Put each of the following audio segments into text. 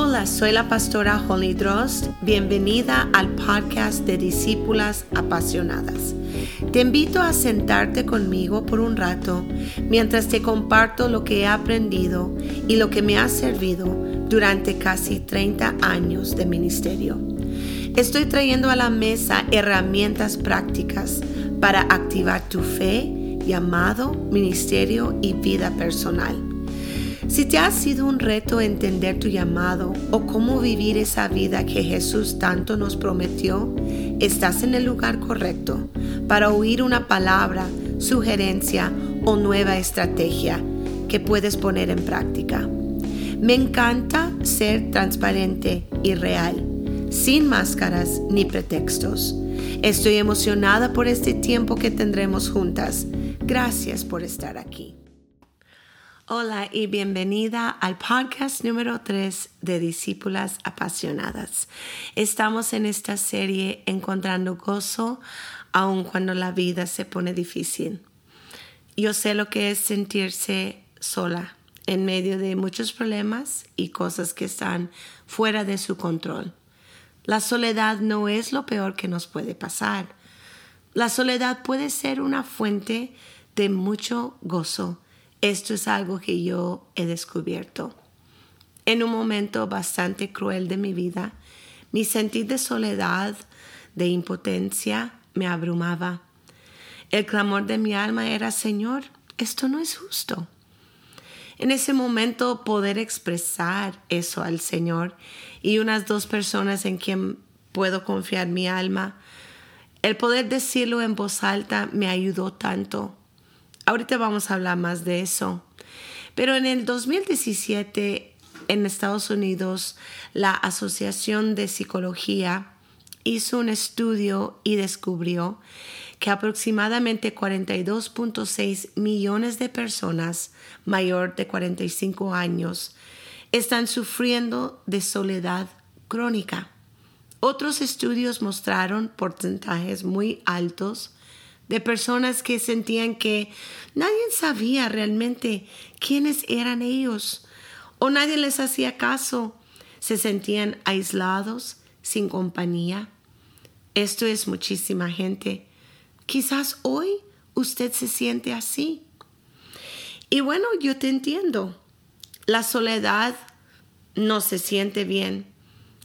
Hola, soy la pastora Holly Drost. Bienvenida al podcast de Discípulas Apasionadas. Te invito a sentarte conmigo por un rato mientras te comparto lo que he aprendido y lo que me ha servido durante casi 30 años de ministerio. Estoy trayendo a la mesa herramientas prácticas para activar tu fe, llamado, ministerio y vida personal. Si te ha sido un reto entender tu llamado o cómo vivir esa vida que Jesús tanto nos prometió, estás en el lugar correcto para oír una palabra, sugerencia o nueva estrategia que puedes poner en práctica. Me encanta ser transparente y real, sin máscaras ni pretextos. Estoy emocionada por este tiempo que tendremos juntas. Gracias por estar aquí. Hola y bienvenida al podcast número 3 de Discípulas Apasionadas. Estamos en esta serie encontrando gozo aun cuando la vida se pone difícil. Yo sé lo que es sentirse sola en medio de muchos problemas y cosas que están fuera de su control. La soledad no es lo peor que nos puede pasar. La soledad puede ser una fuente de mucho gozo esto es algo que yo he descubierto. En un momento bastante cruel de mi vida, mi sentir de soledad, de impotencia, me abrumaba. El clamor de mi alma era, Señor, esto no es justo. En ese momento poder expresar eso al Señor y unas dos personas en quien puedo confiar mi alma, el poder decirlo en voz alta me ayudó tanto Ahorita vamos a hablar más de eso. Pero en el 2017 en Estados Unidos, la Asociación de Psicología hizo un estudio y descubrió que aproximadamente 42.6 millones de personas mayor de 45 años están sufriendo de soledad crónica. Otros estudios mostraron porcentajes muy altos de personas que sentían que nadie sabía realmente quiénes eran ellos o nadie les hacía caso. Se sentían aislados, sin compañía. Esto es muchísima gente. Quizás hoy usted se siente así. Y bueno, yo te entiendo. La soledad no se siente bien,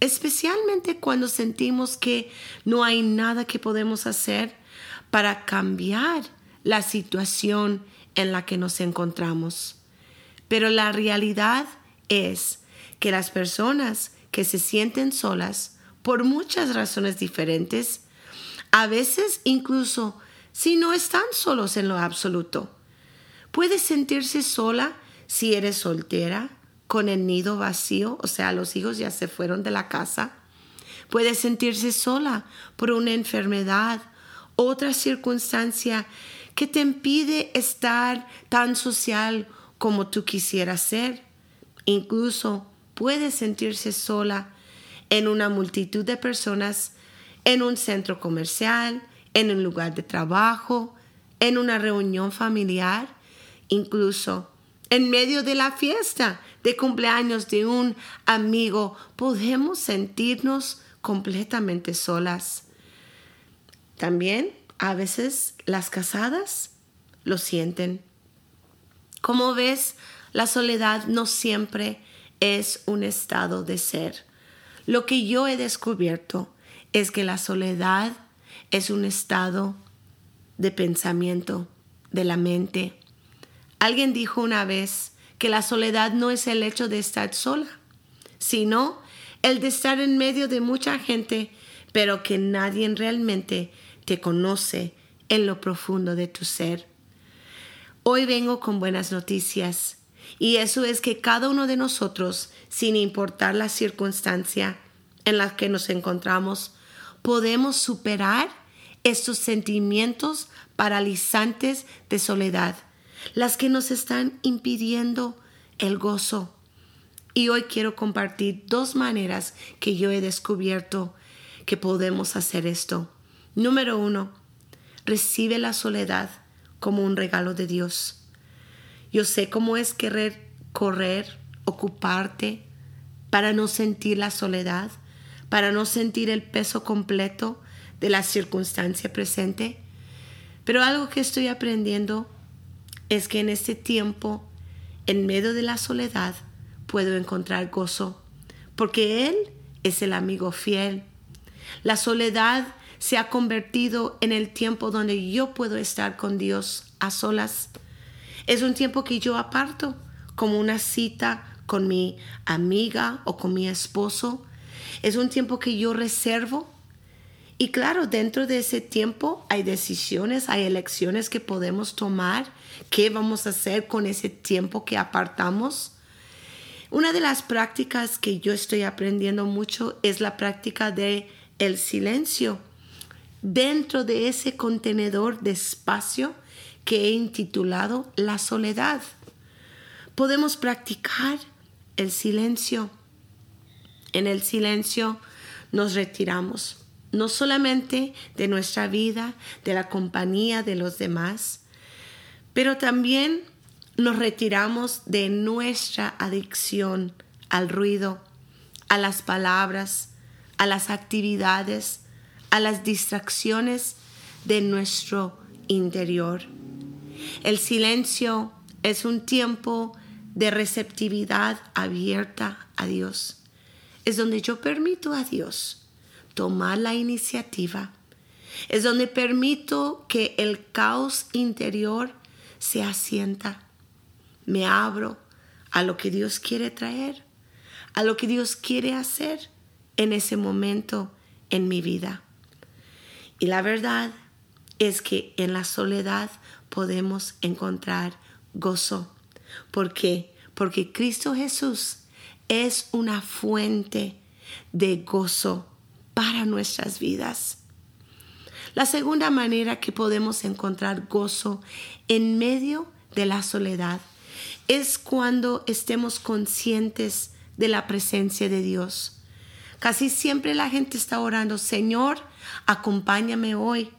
especialmente cuando sentimos que no hay nada que podemos hacer para cambiar la situación en la que nos encontramos. Pero la realidad es que las personas que se sienten solas por muchas razones diferentes, a veces incluso si no están solos en lo absoluto, puedes sentirse sola si eres soltera, con el nido vacío, o sea, los hijos ya se fueron de la casa. Puedes sentirse sola por una enfermedad otra circunstancia que te impide estar tan social como tú quisieras ser. Incluso puedes sentirse sola en una multitud de personas, en un centro comercial, en un lugar de trabajo, en una reunión familiar, incluso en medio de la fiesta de cumpleaños de un amigo, podemos sentirnos completamente solas. También a veces las casadas lo sienten. Como ves, la soledad no siempre es un estado de ser. Lo que yo he descubierto es que la soledad es un estado de pensamiento, de la mente. Alguien dijo una vez que la soledad no es el hecho de estar sola, sino el de estar en medio de mucha gente, pero que nadie realmente te conoce en lo profundo de tu ser. Hoy vengo con buenas noticias y eso es que cada uno de nosotros, sin importar la circunstancia en la que nos encontramos, podemos superar estos sentimientos paralizantes de soledad, las que nos están impidiendo el gozo. Y hoy quiero compartir dos maneras que yo he descubierto que podemos hacer esto. Número uno, recibe la soledad como un regalo de Dios. Yo sé cómo es querer correr, ocuparte, para no sentir la soledad, para no sentir el peso completo de la circunstancia presente. Pero algo que estoy aprendiendo es que en este tiempo, en medio de la soledad, puedo encontrar gozo, porque Él es el amigo fiel. La soledad se ha convertido en el tiempo donde yo puedo estar con Dios a solas. Es un tiempo que yo aparto como una cita con mi amiga o con mi esposo. Es un tiempo que yo reservo. Y claro, dentro de ese tiempo hay decisiones, hay elecciones que podemos tomar. ¿Qué vamos a hacer con ese tiempo que apartamos? Una de las prácticas que yo estoy aprendiendo mucho es la práctica de el silencio. Dentro de ese contenedor de espacio que he intitulado la soledad. Podemos practicar el silencio. En el silencio nos retiramos, no solamente de nuestra vida, de la compañía de los demás, pero también nos retiramos de nuestra adicción al ruido, a las palabras, a las actividades, a las distracciones de nuestro interior. El silencio es un tiempo de receptividad abierta a Dios. Es donde yo permito a Dios tomar la iniciativa. Es donde permito que el caos interior se asienta me abro a lo que Dios quiere traer, a lo que Dios quiere hacer en ese momento en mi vida. Y la verdad es que en la soledad podemos encontrar gozo. ¿Por qué? Porque Cristo Jesús es una fuente de gozo para nuestras vidas. La segunda manera que podemos encontrar gozo en medio de la soledad es cuando estemos conscientes de la presencia de Dios. Casi siempre la gente está orando, Señor, acompáñame hoy.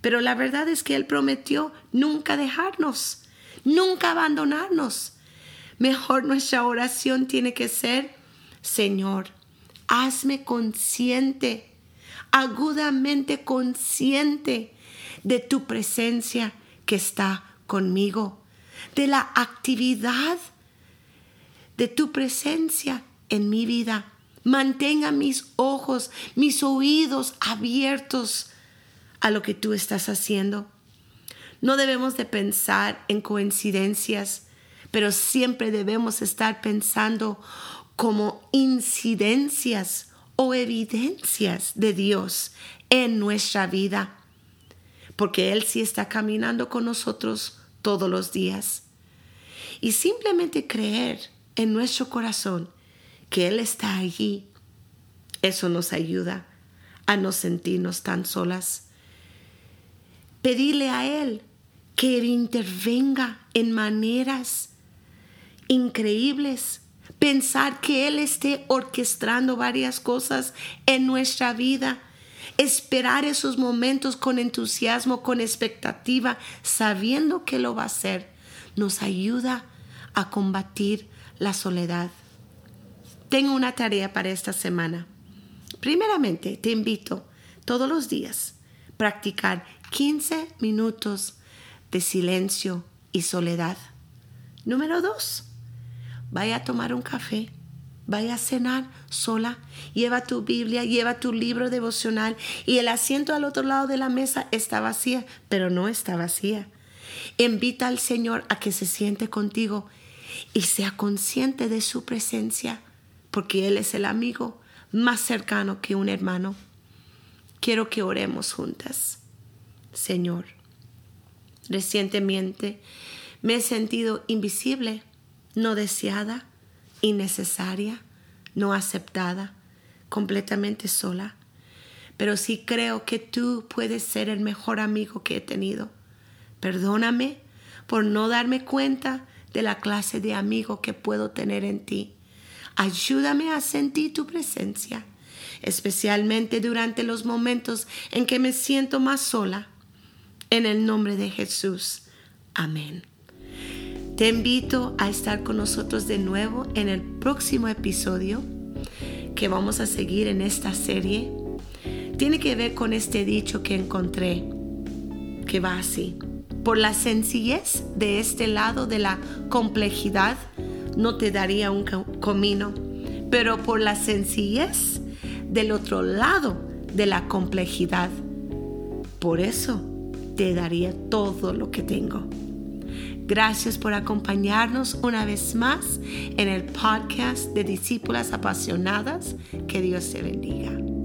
Pero la verdad es que Él prometió nunca dejarnos, nunca abandonarnos. Mejor nuestra oración tiene que ser, Señor, hazme consciente, agudamente consciente de tu presencia que está conmigo de la actividad de tu presencia en mi vida. Mantenga mis ojos, mis oídos abiertos a lo que tú estás haciendo. No debemos de pensar en coincidencias, pero siempre debemos estar pensando como incidencias o evidencias de Dios en nuestra vida, porque Él sí está caminando con nosotros todos los días. Y simplemente creer en nuestro corazón que Él está allí, eso nos ayuda a no sentirnos tan solas. Pedirle a Él que intervenga en maneras increíbles. Pensar que Él esté orquestando varias cosas en nuestra vida esperar esos momentos con entusiasmo, con expectativa, sabiendo que lo va a hacer, nos ayuda a combatir la soledad. Tengo una tarea para esta semana. Primeramente, te invito todos los días a practicar 15 minutos de silencio y soledad. Número dos, vaya a tomar un café vaya a cenar sola, lleva tu Biblia, lleva tu libro devocional y el asiento al otro lado de la mesa está vacía, pero no está vacía. Invita al Señor a que se siente contigo y sea consciente de su presencia, porque Él es el amigo más cercano que un hermano. Quiero que oremos juntas. Señor, recientemente me he sentido invisible, no deseada, innecesaria, no aceptada, completamente sola. Pero sí creo que tú puedes ser el mejor amigo que he tenido. Perdóname por no darme cuenta de la clase de amigo que puedo tener en ti. Ayúdame a sentir tu presencia, especialmente durante los momentos en que me siento más sola. En el nombre de Jesús. Amén. Te invito a estar con nosotros de nuevo en el próximo episodio. que vamos a seguir en esta serie tiene que ver con este dicho que encontré, que va así. Por la sencillez de este lado de la complejidad, no te daría un comino, pero por la sencillez del otro lado de la complejidad, por eso te daría todo lo que tengo. Gracias por acompañarnos una vez más en el podcast de Discípulas Apasionadas. Que Dios te bendiga.